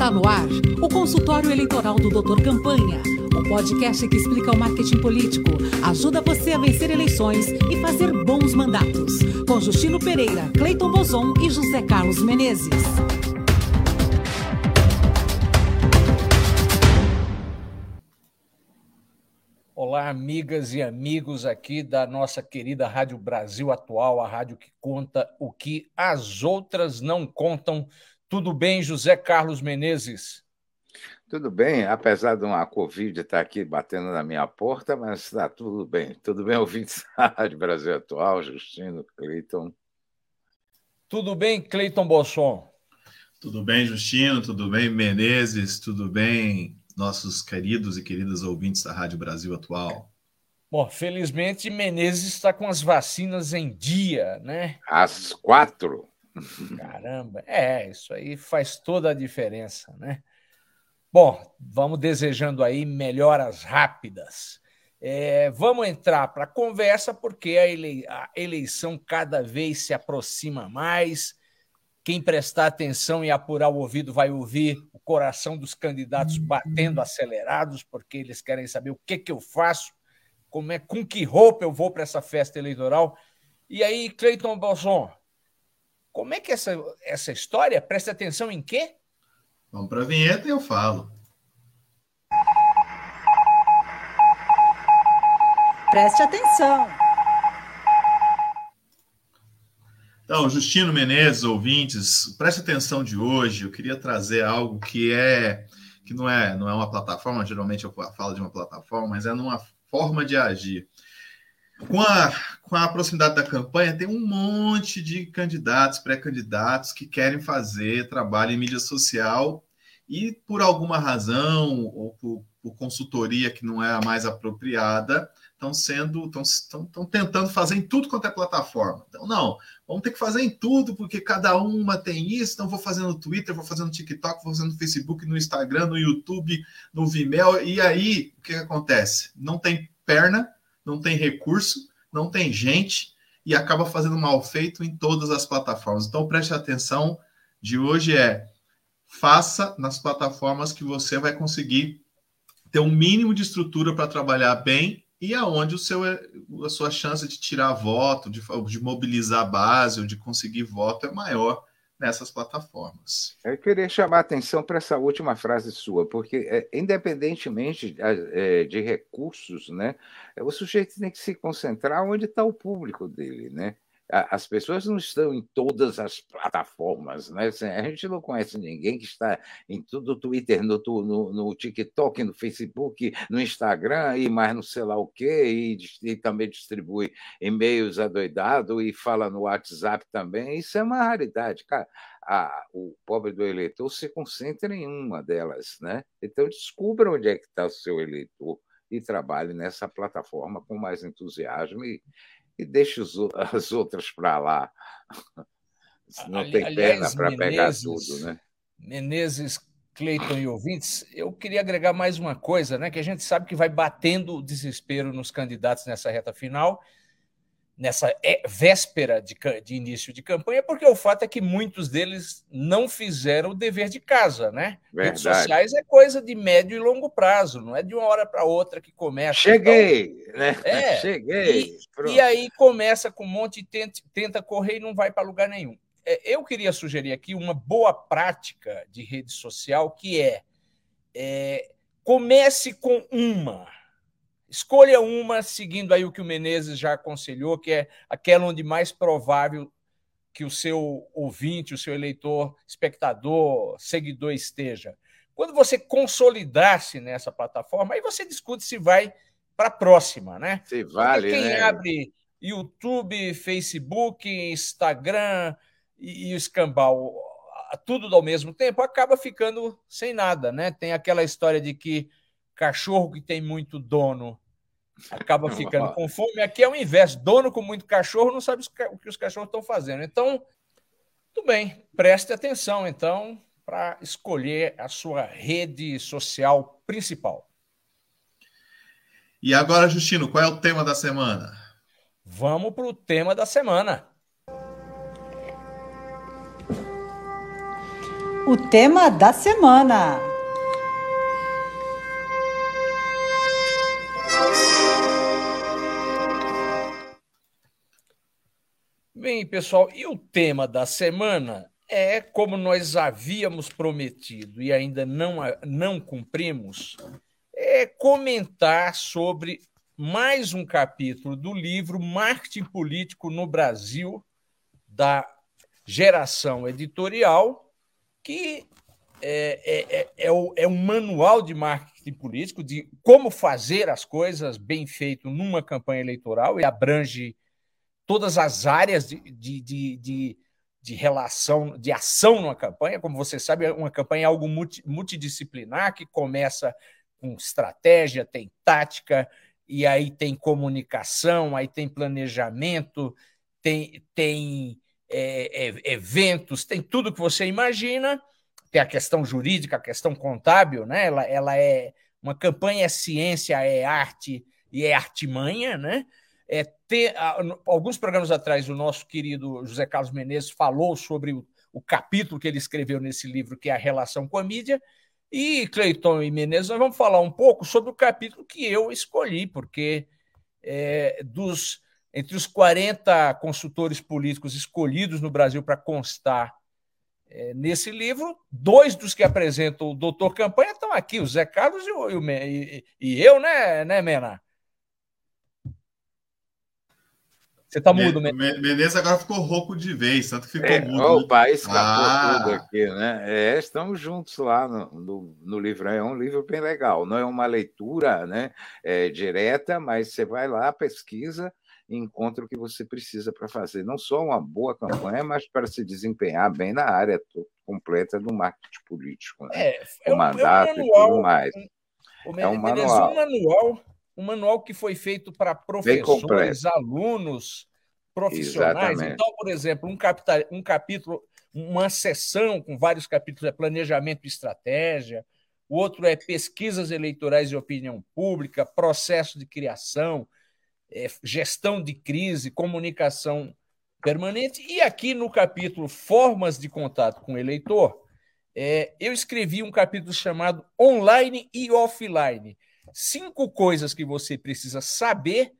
Está no ar o consultório eleitoral do Doutor Campanha, o podcast que explica o marketing político, ajuda você a vencer eleições e fazer bons mandatos. Com Justino Pereira, Cleiton Bozon e José Carlos Menezes. Olá, amigas e amigos aqui da nossa querida Rádio Brasil Atual, a rádio que conta o que as outras não contam. Tudo bem, José Carlos Menezes? Tudo bem, apesar de uma Covid estar aqui batendo na minha porta, mas está tudo bem. Tudo bem, ouvintes da Rádio Brasil Atual, Justino, Cleiton. Tudo bem, Cleiton Bosson? Tudo bem, Justino, tudo bem, Menezes, tudo bem, nossos queridos e queridas ouvintes da Rádio Brasil Atual. Bom, felizmente Menezes está com as vacinas em dia, né? Às quatro. Caramba, é, isso aí faz toda a diferença, né? Bom, vamos desejando aí melhoras rápidas. É, vamos entrar para a conversa, porque a, a eleição cada vez se aproxima mais. Quem prestar atenção e apurar o ouvido vai ouvir o coração dos candidatos batendo acelerados, porque eles querem saber o que, que eu faço, como é, com que roupa eu vou para essa festa eleitoral. E aí, Cleiton Bolson, como é que essa, essa história presta atenção em quê? Vamos para a vinheta e eu falo. Preste atenção. Então, Justino Menezes, ouvintes, preste atenção de hoje. Eu queria trazer algo que é que não é não é uma plataforma. Geralmente eu falo de uma plataforma, mas é numa forma de agir. Com a, com a proximidade da campanha, tem um monte de candidatos, pré-candidatos que querem fazer trabalho em mídia social e, por alguma razão, ou por, por consultoria que não é a mais apropriada, estão sendo, estão tentando fazer em tudo quanto é plataforma. Então, não, vamos ter que fazer em tudo, porque cada uma tem isso, então vou fazer no Twitter, vou fazer no TikTok, vou fazer no Facebook, no Instagram, no YouTube, no Vimeo, e aí o que, que acontece? Não tem perna, não tem recurso, não tem gente e acaba fazendo mal feito em todas as plataformas. Então preste atenção de hoje é faça nas plataformas que você vai conseguir ter um mínimo de estrutura para trabalhar bem e aonde o seu a sua chance de tirar voto, de, de mobilizar a base ou de conseguir voto é maior nessas plataformas. Eu queria chamar a atenção para essa última frase sua, porque é, independentemente de, é, de, recursos, né, o sujeito tem que se concentrar onde está o público dele, né? As pessoas não estão em todas as plataformas, né? Assim, a gente não conhece ninguém que está em tudo Twitter, no, no, no TikTok, no Facebook, no Instagram e mais não sei lá o quê, e, e também distribui e-mails adoidado e fala no WhatsApp também. Isso é uma raridade, cara. O pobre do eleitor se concentra em uma delas, né? Então descubra onde é que está o seu eleitor e trabalhe nessa plataforma com mais entusiasmo e, e deixa as outras para lá. Não tem perna para pegar tudo, né? Menezes, Cleiton e ouvintes, eu queria agregar mais uma coisa, né? Que a gente sabe que vai batendo o desespero nos candidatos nessa reta final nessa é, véspera de, de, início de campanha, porque o fato é que muitos deles não fizeram o dever de casa, né? Verdade. Redes sociais é coisa de médio e longo prazo, não é de uma hora para outra que começa. Cheguei, então, né? É, Cheguei. E, e, aí começa com um monte, tenta, tenta correr e não vai para lugar nenhum. É, eu queria sugerir aqui uma boa prática de rede social que é, é comece com uma Escolha uma, seguindo aí o que o Menezes já aconselhou, que é aquela onde mais provável que o seu ouvinte, o seu eleitor, espectador, seguidor esteja. Quando você consolidar-se nessa plataforma, aí você discute se vai para a próxima, né? Se vale, Porque quem né? abre YouTube, Facebook, Instagram e, e o escambau, tudo ao mesmo tempo, acaba ficando sem nada, né? Tem aquela história de que cachorro que tem muito dono acaba ficando com fome. Aqui é o inverso: dono com muito cachorro não sabe o que os cachorros estão fazendo. Então, tudo bem, preste atenção então para escolher a sua rede social principal. E agora, Justino, qual é o tema da semana? Vamos para o tema da semana. o tema da semana. Bem, pessoal, e o tema da semana é, como nós havíamos prometido e ainda não, não cumprimos, é comentar sobre mais um capítulo do livro Marketing Político no Brasil, da geração editorial, que é, é, é, é, o, é um manual de marketing político, de como fazer as coisas bem feito numa campanha eleitoral, e abrange todas as áreas de, de, de, de, de relação, de ação numa campanha. Como você sabe, uma campanha é algo multi, multidisciplinar que começa com estratégia, tem tática, e aí tem comunicação, aí tem planejamento, tem, tem é, é, eventos, tem tudo que você imagina. Tem a questão jurídica, a questão contábil, né? Ela, ela é uma campanha é ciência, é arte e é artimanha, né? É, ter, alguns programas atrás, o nosso querido José Carlos Menezes falou sobre o, o, capítulo que ele escreveu nesse livro, que é a relação com a mídia. E Cleiton e Menezes, nós vamos falar um pouco sobre o capítulo que eu escolhi, porque é, dos entre os 40 consultores políticos escolhidos no Brasil para constar é, nesse livro, dois dos que apresentam o doutor Campanha estão aqui, o Zé Carlos e, o, e, e eu, né, né Mena? Você está mudo, Menezes. Menezes agora ficou rouco de vez, tanto que ficou é, mudo. Opa, né? escapou ah. tudo aqui, né? É, estamos juntos lá no, no, no, livro. É um livro bem legal. Não é uma leitura né, é, direta, mas você vai lá, pesquisa e encontra o que você precisa para fazer. Não só uma boa campanha, mas para se desempenhar bem na área completa do marketing político. Né? É, é, o mandato é um manual, e tudo mais. Um, é um manual. um manual um manual que foi feito para professores, alunos, profissionais. Exatamente. Então, por exemplo, um, capital, um capítulo, uma sessão com vários capítulos é planejamento e estratégia, o outro é pesquisas eleitorais e opinião pública, processo de criação, é, gestão de crise, comunicação permanente. E aqui no capítulo Formas de Contato com o Eleitor, é, eu escrevi um capítulo chamado Online e Offline cinco coisas que você precisa saber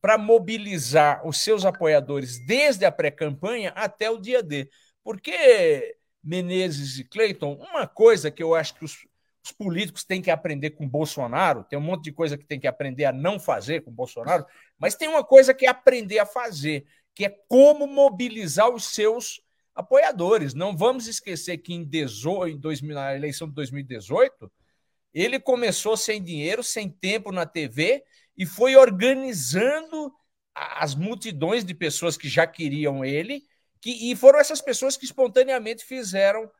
para mobilizar os seus apoiadores desde a pré-campanha até o dia D. Porque, Menezes e Cleiton, uma coisa que eu acho que os, os políticos têm que aprender com Bolsonaro, tem um monte de coisa que tem que aprender a não fazer com Bolsonaro, mas tem uma coisa que é aprender a fazer, que é como mobilizar os seus apoiadores. Não vamos esquecer que em, 18, na eleição de 2018, ele começou sem dinheiro, sem tempo na TV e foi organizando as multidões de pessoas que já queriam ele, que, e foram essas pessoas que espontaneamente fizeram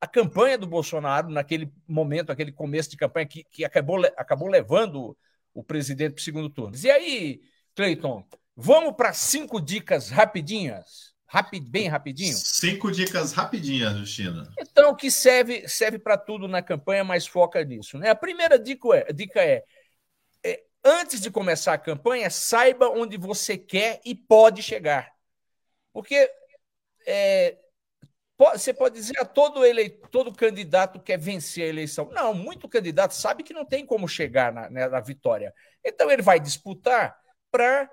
a campanha do Bolsonaro naquele momento, aquele começo de campanha que, que acabou, acabou levando o presidente para o segundo turno. E aí, Cleiton, vamos para cinco dicas rapidinhas? Rapid, bem rapidinho? Cinco dicas rapidinhas, Justina. Então, que serve serve para tudo na campanha, mas foca nisso. Né? A primeira dica é, dica é, é, antes de começar a campanha, saiba onde você quer e pode chegar. Porque é, você pode dizer a todo, eleito, todo candidato quer vencer a eleição. Não, muito candidato sabe que não tem como chegar na, né, na vitória. Então, ele vai disputar para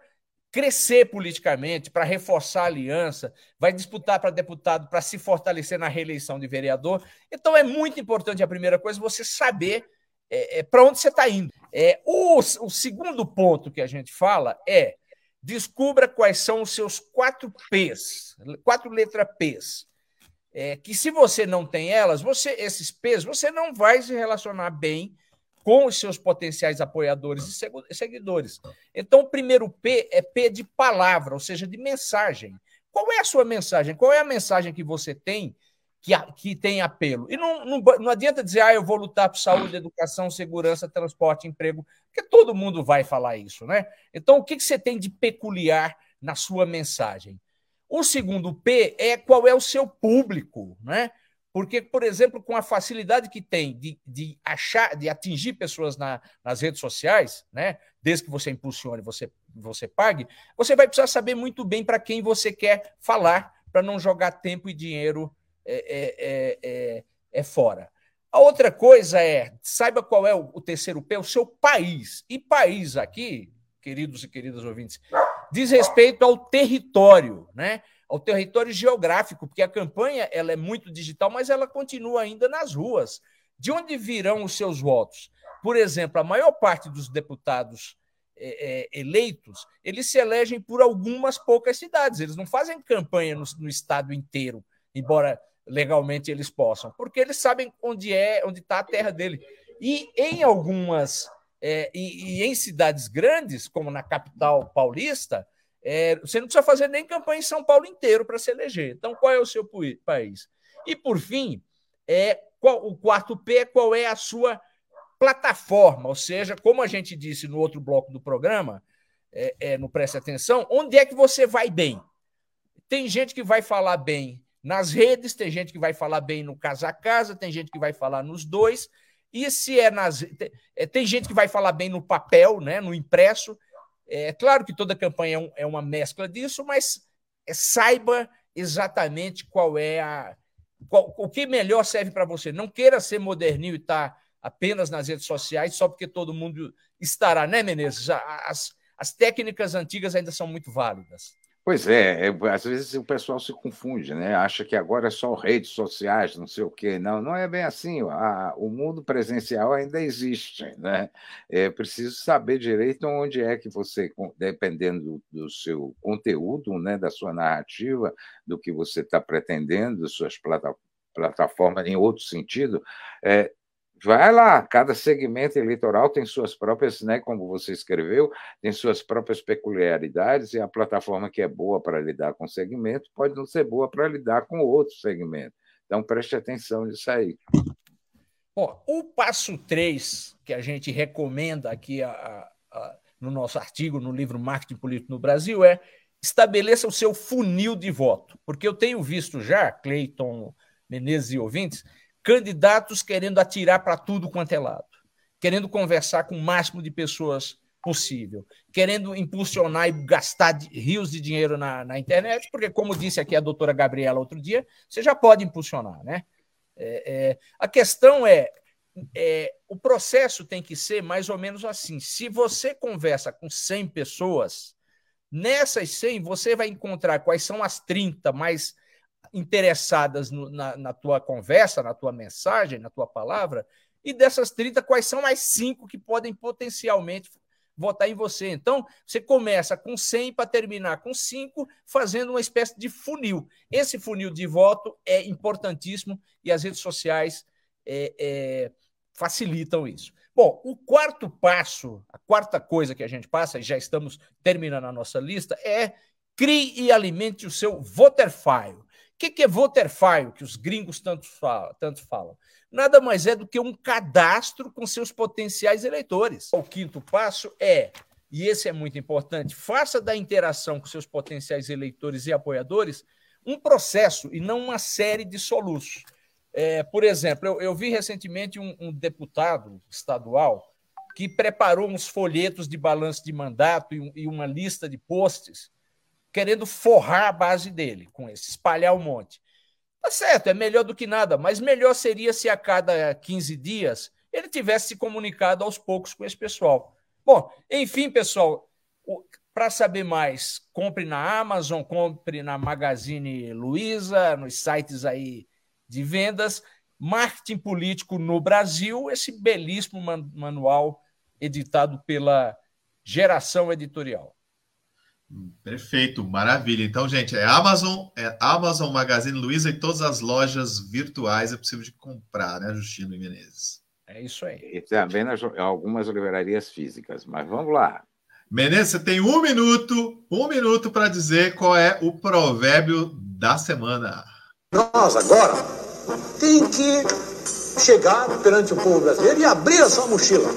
crescer politicamente, para reforçar a aliança, vai disputar para deputado para se fortalecer na reeleição de vereador. Então é muito importante a primeira coisa você saber é, é, para onde você está indo. É, o, o segundo ponto que a gente fala é descubra quais são os seus quatro P's, quatro letras P's. É, que se você não tem elas, você esses P's, você não vai se relacionar bem com os seus potenciais apoiadores e seguidores. Então, o primeiro P é P de palavra, ou seja, de mensagem. Qual é a sua mensagem? Qual é a mensagem que você tem que, que tem apelo? E não, não, não adianta dizer, ah, eu vou lutar por saúde, educação, segurança, transporte, emprego, porque todo mundo vai falar isso, né? Então, o que, que você tem de peculiar na sua mensagem? O segundo P é qual é o seu público, né? Porque, por exemplo, com a facilidade que tem de, de achar, de atingir pessoas na, nas redes sociais, né? Desde que você impulsione, você, você pague, você vai precisar saber muito bem para quem você quer falar, para não jogar tempo e dinheiro é, é, é, é é fora. A outra coisa é, saiba qual é o, o terceiro P, o seu país. E país aqui, queridos e queridas ouvintes, diz respeito ao território, né? Ao território geográfico, porque a campanha ela é muito digital, mas ela continua ainda nas ruas. De onde virão os seus votos? Por exemplo, a maior parte dos deputados é, é, eleitos, eles se elegem por algumas poucas cidades, eles não fazem campanha no, no estado inteiro, embora legalmente eles possam, porque eles sabem onde é, onde está a terra dele. E em algumas é, e, e, em cidades grandes, como na capital paulista, é, você não precisa fazer nem campanha em São Paulo inteiro para se eleger. Então, qual é o seu país? E, por fim, é, qual, o quarto P é qual é a sua plataforma, ou seja, como a gente disse no outro bloco do programa, é, é, no Preste Atenção, onde é que você vai bem? Tem gente que vai falar bem nas redes, tem gente que vai falar bem no casa a casa, tem gente que vai falar nos dois, e se é nas. É, tem gente que vai falar bem no papel, né, no impresso. É claro que toda campanha é, um, é uma mescla disso, mas é, saiba exatamente qual é a. Qual, o que melhor serve para você. Não queira ser moderninho e estar tá apenas nas redes sociais só porque todo mundo estará, né, Menezes? As, as técnicas antigas ainda são muito válidas. Pois é, é, às vezes o pessoal se confunde, né? Acha que agora é só redes sociais, não sei o quê. Não, não é bem assim. A, o mundo presencial ainda existe, né? É preciso saber direito onde é que você, dependendo do, seu conteúdo, né, da sua narrativa, do que você está pretendendo, suas plata, plataformas em outro sentido, é, Vai lá, cada segmento eleitoral tem suas próprias, né, como você escreveu, tem suas próprias peculiaridades, e a plataforma que é boa para lidar com segmento pode não ser boa para lidar com outro segmento. Então, preste atenção nisso aí. Bom, o passo 3 que a gente recomenda aqui a, a, no nosso artigo, no livro Marketing Político no Brasil, é estabeleça o seu funil de voto. Porque eu tenho visto já, Cleiton Menezes e ouvintes, candidatos querendo atirar para tudo quanto é lado, querendo conversar com o máximo de pessoas possível, querendo impulsionar e gastar rios de dinheiro na, na internet, porque, como disse aqui a doutora Gabriela outro dia, você já pode impulsionar, né? É, é, a questão é, é, o processo tem que ser mais ou menos assim. Se você conversa com 100 pessoas, nessas 100 você vai encontrar quais são as 30 mais interessadas no, na, na, tua conversa, na tua mensagem, na tua palavra, e dessas 30, quais são as cinco que podem potencialmente votar em você. Então, você começa com 100 para terminar com 5, fazendo uma espécie de funil. Esse funil de voto é importantíssimo e as redes sociais é, é, facilitam isso. Bom, o quarto passo, a quarta coisa que a gente passa, e já estamos terminando a nossa lista, é crie e alimente o seu voter file que, que é voter file, que os gringos tanto falam, tanto falam? Nada mais é do que um cadastro com seus potenciais eleitores. O quinto passo é, e esse é muito importante, faça da interação com seus potenciais eleitores e apoiadores um processo e não uma série de soluços. É, por exemplo, eu, eu vi recentemente um, um deputado estadual que preparou uns folhetos de balanço de mandato e, e uma lista de posts querendo forrar a base dele com esse, espalhar um monte. Tá certo, é melhor do que nada, mas melhor seria se a cada 15 dias ele tivesse se comunicado aos poucos com esse pessoal. Bom, enfim, pessoal, para saber mais, compre na Amazon, compre na Magazine Luiza, nos sites aí de vendas. Marketing Político no Brasil, esse belíssimo manual editado pela Geração Editorial. Perfeito, maravilha. Então, gente, é Amazon, é Amazon Magazine Luiza e todas as lojas virtuais é possível de comprar, né, Justino e Menezes? É isso aí. E também nas algumas livrarias físicas, mas vamos lá. Menezes, você tem um minuto, um minuto para dizer qual é o provérbio da semana. Nós agora tem que chegar perante o povo brasileiro e abrir a sua mochila.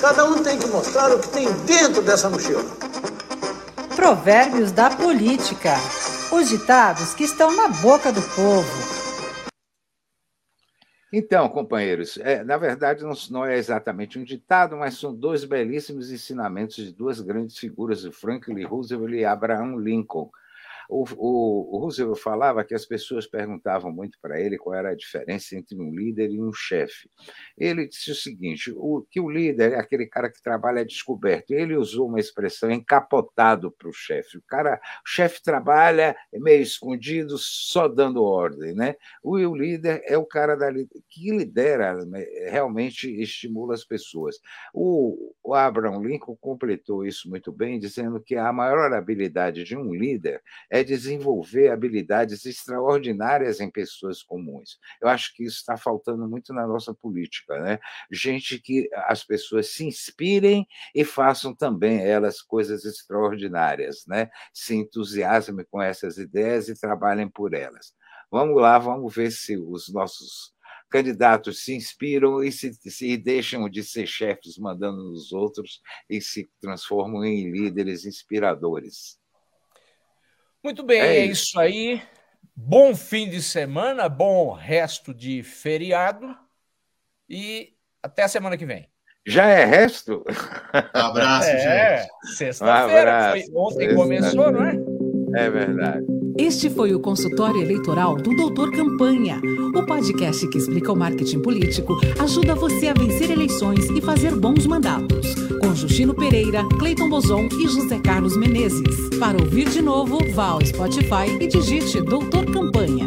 Cada um tem que mostrar o que tem dentro dessa mochila. Provérbios da política. Os ditados que estão na boca do povo. Então, companheiros, é, na verdade não, não, é exatamente um ditado, mas são dois belíssimos ensinamentos de duas grandes figuras, Franklin Roosevelt e Abraham Lincoln. O, o, o Roosevelt falava que as pessoas perguntavam muito para ele qual era a diferença entre um líder e um chefe. Ele disse o seguinte: o, que o líder é aquele cara que trabalha descoberto. Ele usou uma expressão encapotado para o chefe. O cara, o chefe trabalha meio escondido, só dando ordem, né? O, o líder é o cara da, que lidera, né, realmente estimula as pessoas. O, o Abraham Lincoln completou isso muito bem, dizendo que a maior habilidade de um líder é desenvolver habilidades extraordinárias em pessoas comuns. Eu acho que isso está faltando muito na nossa política, né? Gente que as pessoas se inspirem e façam também elas coisas extraordinárias, né? Se entusiasmem com essas ideias e trabalhem por elas. Vamos lá, vamos ver se os nossos candidatos se inspiram e se, se deixam de ser chefes mandando nos outros e se transformam em líderes inspiradores. Muito bem, é, é isso aí. Bom fim de semana, bom resto de feriado e até a semana que vem. Já é resto? Um abraço, é, gente. Sexta-feira. Um ontem começou, não é? É verdade. Este foi o consultório eleitoral do Doutor Campanha, o podcast que explica o marketing político, ajuda você a vencer eleições e fazer bons mandatos. Justino Pereira, Cleiton Bozon e José Carlos Menezes. Para ouvir de novo, vá ao Spotify e digite Doutor Campanha.